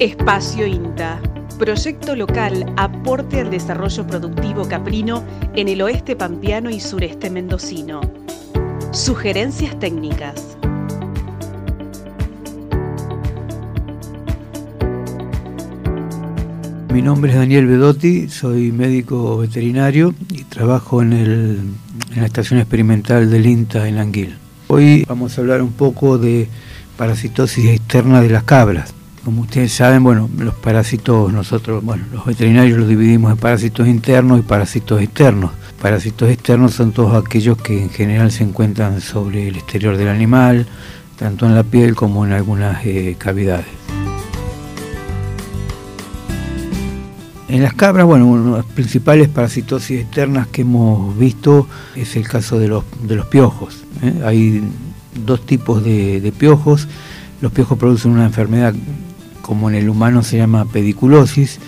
Espacio INTA. Proyecto local aporte al desarrollo productivo caprino en el oeste pampeano y sureste mendocino. Sugerencias técnicas. Mi nombre es Daniel Bedotti, soy médico veterinario y trabajo en, la estación experimental del INTA en Anguil. Hoy vamos a hablar un poco de parasitosis externa de las cabras. Como ustedes saben, bueno, los parásitos, nosotros, bueno, los veterinarios los dividimos en parásitos internos y parásitos externos. Parásitos externos son todos aquellos que en general se encuentran sobre el exterior del animal, tanto en la piel como en algunas eh, cavidades. En las cabras, bueno, una de las principales parasitosis externas que hemos visto es el caso de los, de los piojos. ¿eh? Hay dos tipos de, de, piojos. Los piojos producen una enfermedad como en el humano se llama pediculosis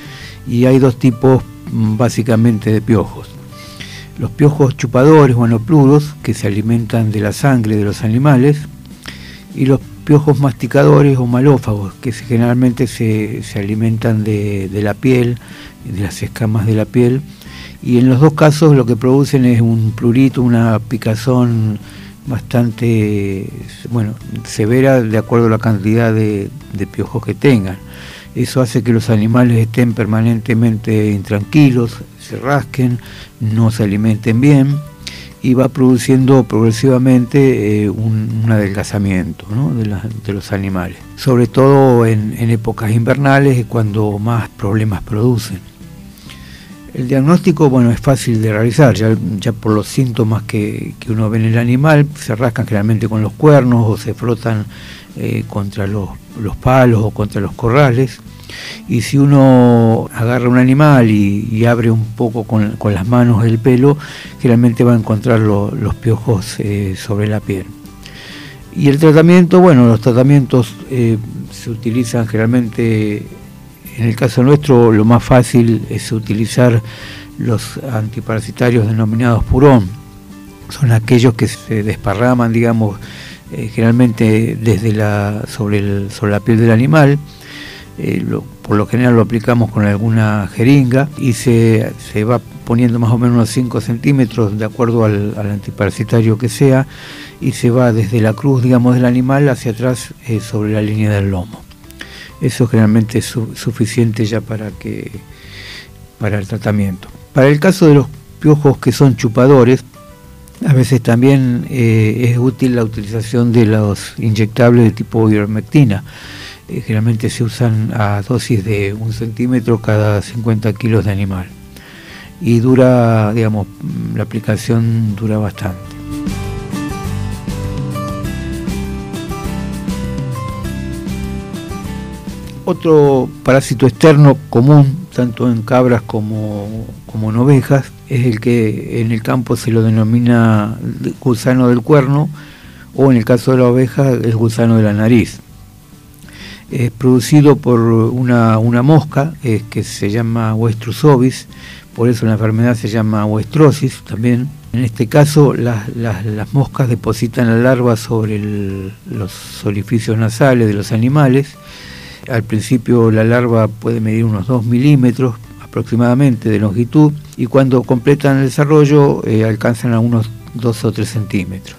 y hay dos tipos mm, básicamente de piojos. Los piojos chupadores o anopluros que se alimentan de la sangre de los animales y los piojos masticadores o malófagos que generalmente se, se alimentan de, de la piel, de las escamas de la piel y en los dos casos lo que producen es un plurito, una picazón bastante bueno, severa de acuerdo a la cantidad de, piojos que tengan. Eso hace que los animales estén permanentemente intranquilos, se rasquen, no se alimenten bien y va produciendo progresivamente eh, un, un, adelgazamiento de, de, los animales, sobre todo en épocas invernales cuando más problemas producen. El diagnóstico, bueno, es fácil de realizar, ya, ya por los síntomas que, que, uno ve en el animal, se rascan generalmente con los cuernos o se frotan eh, contra los, los, palos o contra los corrales. Y si uno agarra un animal y, abre un poco con, con, las manos el pelo, generalmente va a encontrar lo, los piojos eh, sobre la piel. Y el tratamiento, bueno, los tratamientos eh, se utilizan generalmente en el caso nuestro lo más fácil es utilizar los antiparasitarios denominados purón. Son aquellos que se desparraman, digamos, eh, generalmente desde la, sobre, la piel del animal. Eh, por lo general lo aplicamos con alguna jeringa y se, se va poniendo más o menos unos 5 centímetros de acuerdo al, al, antiparasitario que sea y se va desde la cruz, digamos, del animal hacia atrás eh, sobre la línea del lomo eso generalmente es su, suficiente ya para que para el tratamiento. Para el caso de los piojos que son chupadores, a veces también eh, es útil la utilización de los inyectables de tipo ivermectina. Eh, generalmente se usan a dosis de un centímetro cada 50 kilos de animal. Y dura, digamos, la aplicación dura bastante. Otro parásito externo común, tanto en cabras como, como, en ovejas, es el que en el campo se lo denomina gusano del cuerno o en el caso de la oveja el gusano de la nariz. Es producido por una, una mosca eh, que se llama Oestrusovis, por eso la enfermedad se llama oestrosis también. En este caso las, las, las moscas depositan la larva sobre el, los orificios nasales de los animales al principio la larva puede medir unos 2 milímetros aproximadamente de longitud y cuando completan el desarrollo eh, alcanzan a unos 2 o 3 centímetros.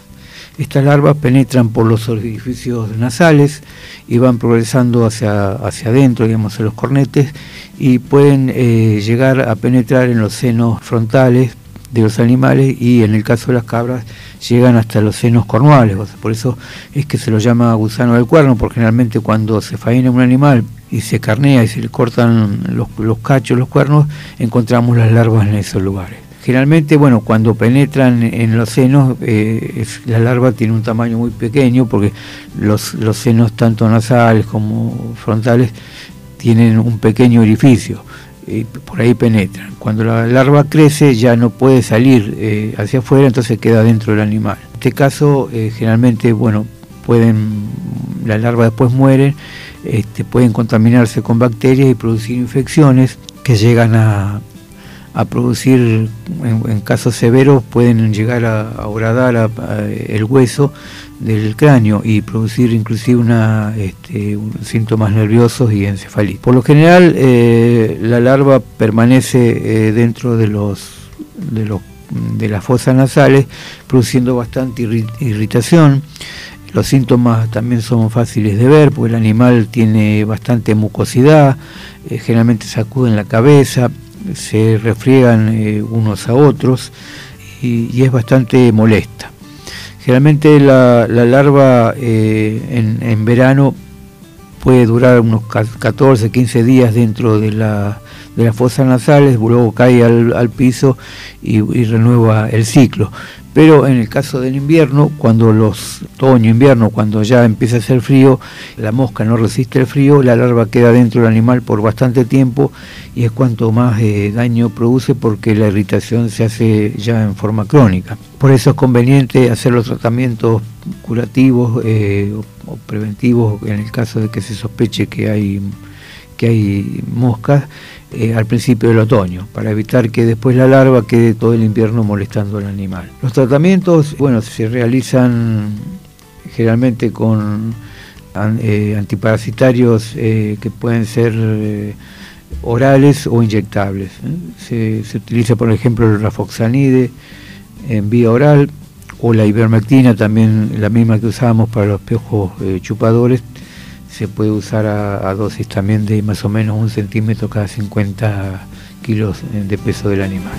Estas larvas penetran por los orificios nasales y van progresando hacia, hacia adentro, digamos, a los cornetes, y pueden eh, llegar a penetrar en los senos frontales de los animales y en el caso de las cabras llegan hasta los senos cornuales, o por eso es que se lo llama gusano del cuerno, porque generalmente cuando se faena un animal y se carnea y se le cortan los, los cachos, los cuernos, encontramos las larvas en esos lugares. Generalmente, bueno, cuando penetran en los senos, eh, la larva tiene un tamaño muy pequeño porque los, los senos, tanto nasales como frontales, tienen un pequeño orificio y por ahí penetran. Cuando la larva crece ya no puede salir eh, hacia afuera, entonces queda dentro del animal. En este caso, eh, generalmente, bueno, pueden, la larva después muere, este, pueden contaminarse con bacterias y producir infecciones que llegan a, a producir, en, casos severos, pueden llegar a, horadar el hueso del cráneo y producir inclusive una, este, síntomas nerviosos y encefalitis. Por lo general, eh, la larva permanece eh, dentro de los, de los de las fosas nasales, produciendo bastante irritación. Los síntomas también son fáciles de ver, porque el animal tiene bastante mucosidad, eh, generalmente sacuden la cabeza, se refriegan eh, unos a otros y, es bastante molesta. Generalmente la, larva eh, en, verano puede durar unos 14, 15 días dentro de, la, de las fosas nasales, luego cae al, piso y, renueva el ciclo. Pero en el caso del invierno, cuando los otoño, invierno, cuando ya empieza a hacer frío, la mosca no resiste el frío, la larva queda dentro del animal por bastante tiempo y es cuanto más eh, daño produce porque la irritación se hace ya en forma crónica. Por eso es conveniente hacer los tratamientos curativos eh, o preventivos en el caso de que se sospeche que hay que hay moscas eh, al principio del otoño, para evitar que después la larva quede todo el invierno molestando al animal. Los tratamientos, bueno, se realizan generalmente con eh, antiparasitarios eh, que pueden ser orales o inyectables. Se, utiliza, por ejemplo, el rafoxanide en vía oral o la ivermectina, también la misma que usábamos para los piojos chupadores, se puede usar a, dosis también de más o menos un centímetro cada 50 kilos de peso del animal.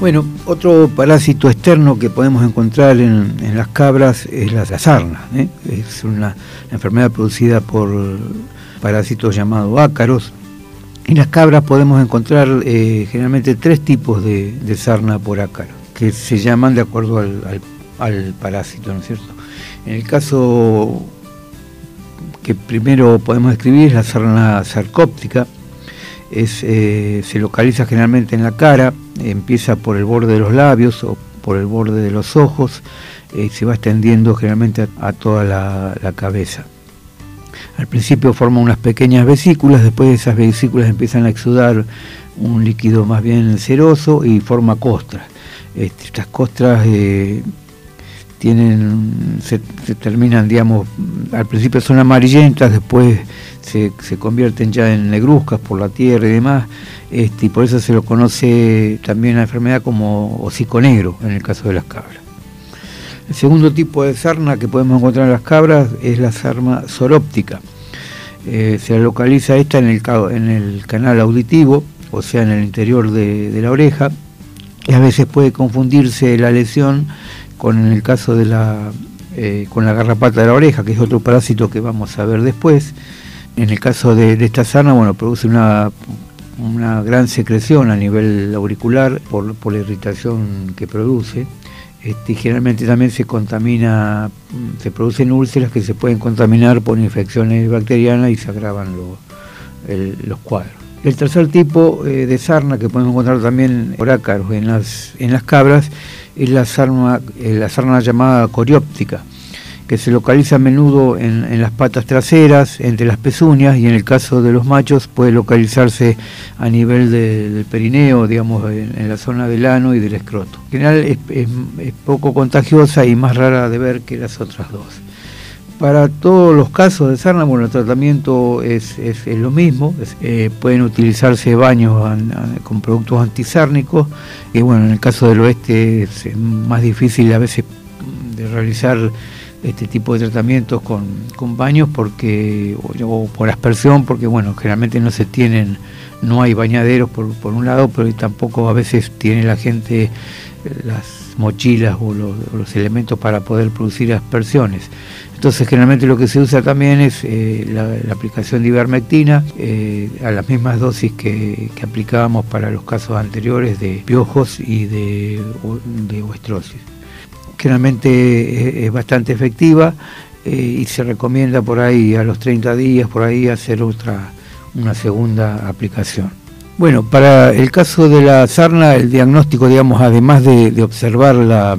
Bueno, otro parásito externo que podemos encontrar en, las cabras es la sarna. ¿eh? Es una enfermedad producida por parásitos llamados ácaros. En las cabras podemos encontrar eh, generalmente tres tipos de, de sarna por ácaro que se llaman de acuerdo al, parásito, ¿no es cierto? En el caso que primero podemos describir es la sarna sarcóptica, es, eh, se localiza generalmente en la cara, empieza por el borde de los labios o por el borde de los ojos y se va extendiendo generalmente a, toda la, cabeza. Al principio forma unas pequeñas vesículas, después de esas vesículas empiezan a exudar un líquido más bien ceroso y forma costras. Este, estas costras eh, tienen, se, terminan, digamos, al principio son amarillentas, después se, convierten ya en negruzcas por la tierra y demás, este, y por eso se lo conoce también la enfermedad como hocico negro en el caso de las cabras. El segundo tipo de sarna que podemos encontrar en las cabras es la sarna soróptica. Eh, se localiza esta en el, en el canal auditivo, o sea, en el interior de la oreja, y a veces puede confundirse la lesión con el caso de la eh, con la garrapata de la oreja, que es otro parásito que vamos a ver después. En el caso de, esta sarna, bueno, produce una, una, gran secreción a nivel auricular por, la irritación que produce. Este, generalmente también se contamina, se producen úlceras que se pueden contaminar por infecciones bacterianas y se agravan los cuadros. El tercer tipo eh, de sarna que podemos encontrar también en las, en las cabras es la sarna, eh, la sarna llamada corióptica, que se localiza a menudo en, las patas traseras, entre las pezuñas y en el caso de los machos puede localizarse a nivel del perineo, digamos, en, la zona del ano y del escroto. En general es poco contagiosa y más rara de ver que las otras dos. Para todos los casos de sarna, bueno, el tratamiento es, lo mismo. Eh, pueden utilizarse baños con productos antisárnicos. Y bueno, en el caso del oeste es más difícil a veces de realizar este tipo de tratamientos con, baños porque o, por aspersión, porque bueno, generalmente no se tienen, no hay bañaderos por, por un lado, pero tampoco a veces tiene la gente las mochilas o los elementos para poder producir aspersiones. Entonces generalmente lo que se usa también es eh, la, aplicación de ivermectina eh, a las mismas dosis que, aplicábamos para los casos anteriores de piojos y de, de Generalmente es, bastante efectiva eh, y se recomienda por ahí a los 30 días, por ahí hacer otra, una segunda aplicación. Bueno, para el caso de la sarna, el diagnóstico, digamos, además de observar la,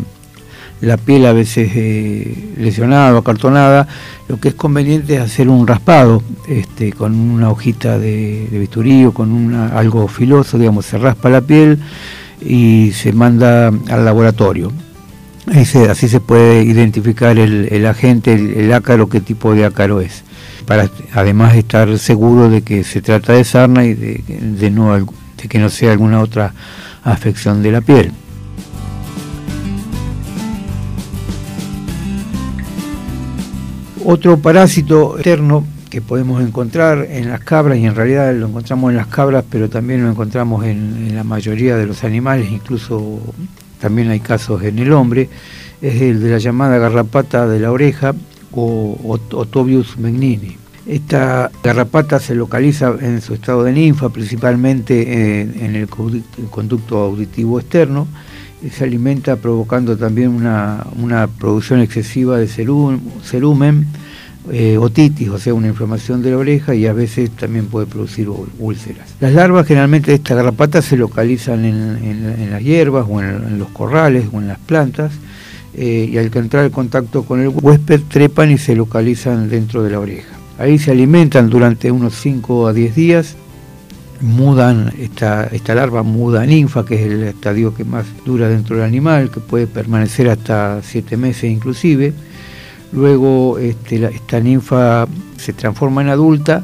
la piel a veces eh, lesionada o acartonada, lo que es conveniente es hacer un raspado este, con una hojita de, bisturí o con una, algo filoso, digamos, se raspa la piel y se manda al laboratorio. así se puede identificar el, agente, el, ácaro, qué tipo de ácaro es, para además estar seguro de que se trata de sarna y de, que no sea alguna otra afección de la piel. Otro parásito externo que podemos encontrar en las cabras, y en realidad lo encontramos en las cabras, pero también lo encontramos en, la mayoría de los animales, incluso también hay casos en el hombre, es el de la llamada garrapata de la oreja o Otobius megnini. Esta garrapata se localiza en su estado de ninfa, principalmente en, el conducto auditivo externo, y se alimenta provocando también una, producción excesiva de cerumen, eh, otitis, o sea, una inflamación de la oreja y a veces también puede producir úlceras. Las larvas generalmente de esta garrapata se localizan en, las hierbas o en, los corrales o en las plantas eh, y al entrar en contacto con el huésped trepan y se localizan dentro de la oreja. Ahí se alimentan durante unos 5 a 10 días, mudan, esta, esta larva muda ninfa, que es el estadio que más dura dentro del animal, que puede permanecer hasta 7 meses inclusive. Luego este, esta ninfa se transforma en adulta,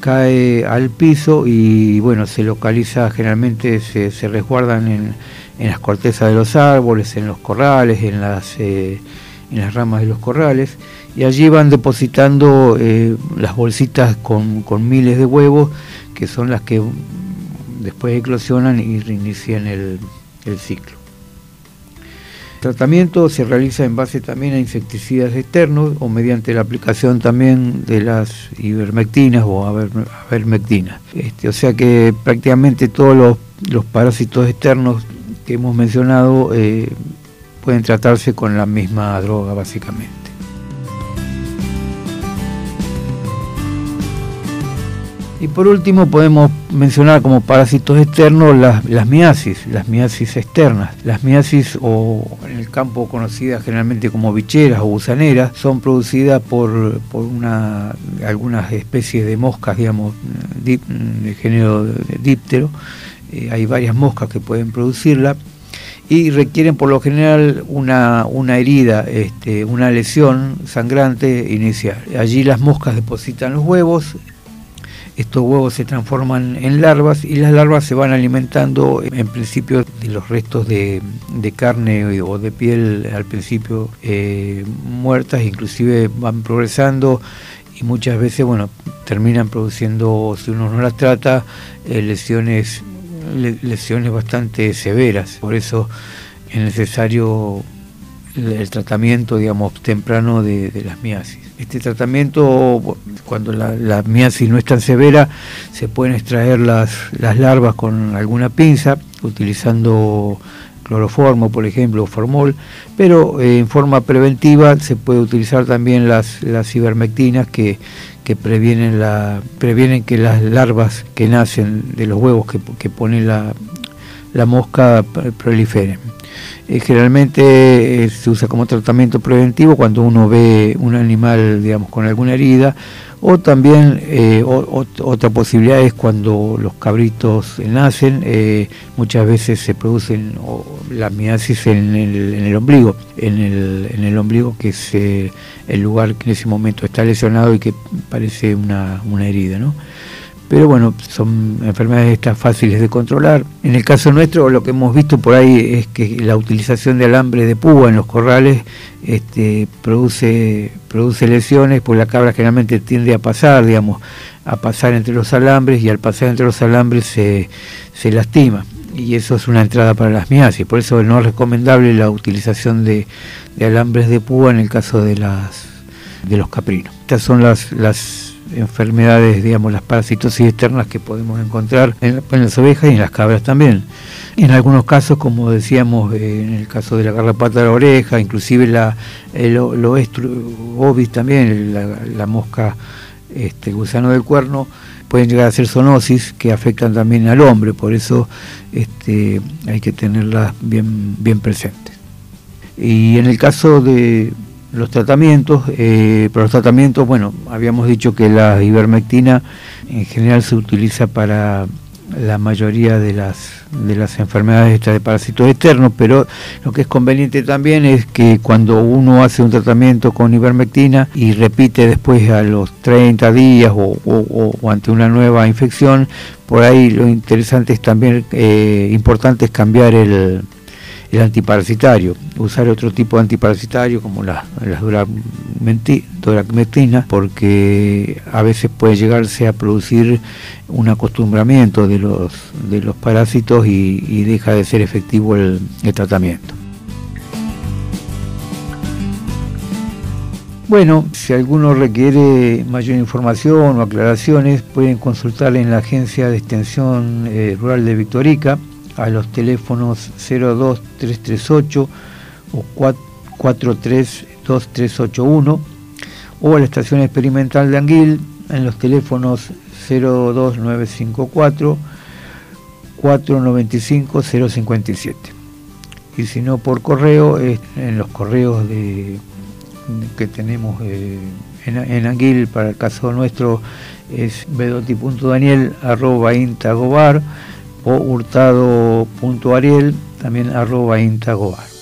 cae al piso y bueno, se localiza, generalmente se, resguardan en, las cortezas de los árboles, en los corrales, en las, eh, en las ramas de los corrales y allí van depositando eh, las bolsitas con, miles de huevos que son las que después eclosionan y reinician el, ciclo. El tratamiento se realiza en base también a insecticidas externos o mediante la aplicación también de las ivermectinas o avermectinas. Este, o sea que prácticamente todos los, parásitos externos que hemos mencionado eh, pueden tratarse con la misma droga básicamente. Y por último podemos mencionar como parásitos externos las, miasis, las miasis externas. Las miasis, o en el campo conocidas generalmente como bicheras o gusaneras, son producidas por, una, algunas especies de moscas, digamos, de género díptero. Eh, hay varias moscas que pueden producirla y requieren por lo general una, una herida, este, una lesión sangrante inicial. Allí las moscas depositan los huevos, estos huevos se transforman en larvas y las larvas se van alimentando en principio de los restos de, carne o de piel al principio eh, muertas, inclusive van progresando y muchas veces bueno terminan produciendo si uno no las trata eh, lesiones lesiones bastante severas. Por eso es necesario el, tratamiento digamos temprano de las miasis. Este tratamiento, cuando la, miasis no es tan severa, se pueden extraer las, las larvas con alguna pinza, utilizando cloroformo, por ejemplo, o formol, pero eh, en forma preventiva se puede utilizar también las, las ivermectinas que, que previenen, la, previenen que las larvas que nacen de los huevos que, que pone la, la mosca proliferen. Eh, generalmente eh, se usa como tratamiento preventivo cuando uno ve un animal, digamos, con alguna herida, o también eh, otra posibilidad es cuando los cabritos nacen, muchas veces se producen la miasis en el, ombligo, en el, en el, ombligo que es el lugar que en ese momento está lesionado y que parece una, una herida, ¿no? Pero bueno, son enfermedades estas fáciles de controlar. En el caso nuestro, lo que hemos visto por ahí es que la utilización de alambre de púa en los corrales este, produce, lesiones, pues la cabra generalmente tiende a pasar, digamos, a pasar entre los alambres y al pasar entre los alambres se, lastima. Y eso es una entrada para las miasis, por eso no es recomendable la utilización de, alambres de púa en el caso de, los caprinos. Estas son las enfermedades, digamos, las parasitosis externas que podemos encontrar en, las ovejas y en las cabras también. En algunos casos, como decíamos, eh, en el caso de la garrapata de la oreja, inclusive la, el ovis también, la, mosca este, gusano del cuerno, pueden llegar a ser zoonosis que afectan también al hombre, por eso este, hay que tenerlas bien, bien presentes. Y en el caso de los tratamientos, eh, para los tratamientos, bueno, habíamos dicho que la ivermectina en general se utiliza para la mayoría de las de las enfermedades de parásitos externos, pero lo que es conveniente también es que cuando uno hace un tratamiento con ivermectina y repite después a los 30 días o, ante una nueva infección, por ahí lo interesante es también, eh, importante es cambiar el, el antiparasitario, usar otro tipo de antiparasitario como las, las doracmectina, porque a veces puede llegarse a producir un acostumbramiento de los, de los parásitos y, deja de ser efectivo el, el tratamiento. Bueno, si alguno requiere mayor información o aclaraciones, pueden consultar en la Agencia de Extensión eh, Rural de Victorica a los teléfonos 02338 o 432381 o a la estación experimental de Anguil en los teléfonos 02954 495 057 y si no por correo en los correos de, que tenemos eh, en, Anguil para el caso nuestro es bedoti.daniel arroba intagobar o hurtado.ariel, también arroba intagobar.